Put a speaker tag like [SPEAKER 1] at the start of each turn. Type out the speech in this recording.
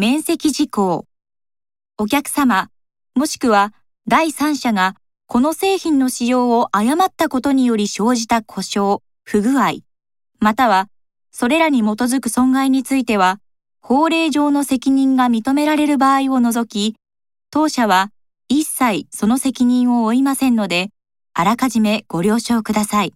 [SPEAKER 1] 面積事項。お客様、もしくは第三者がこの製品の使用を誤ったことにより生じた故障、不具合、またはそれらに基づく損害については、法令上の責任が認められる場合を除き、当社は一切その責任を負いませんので、あらかじめご了承ください。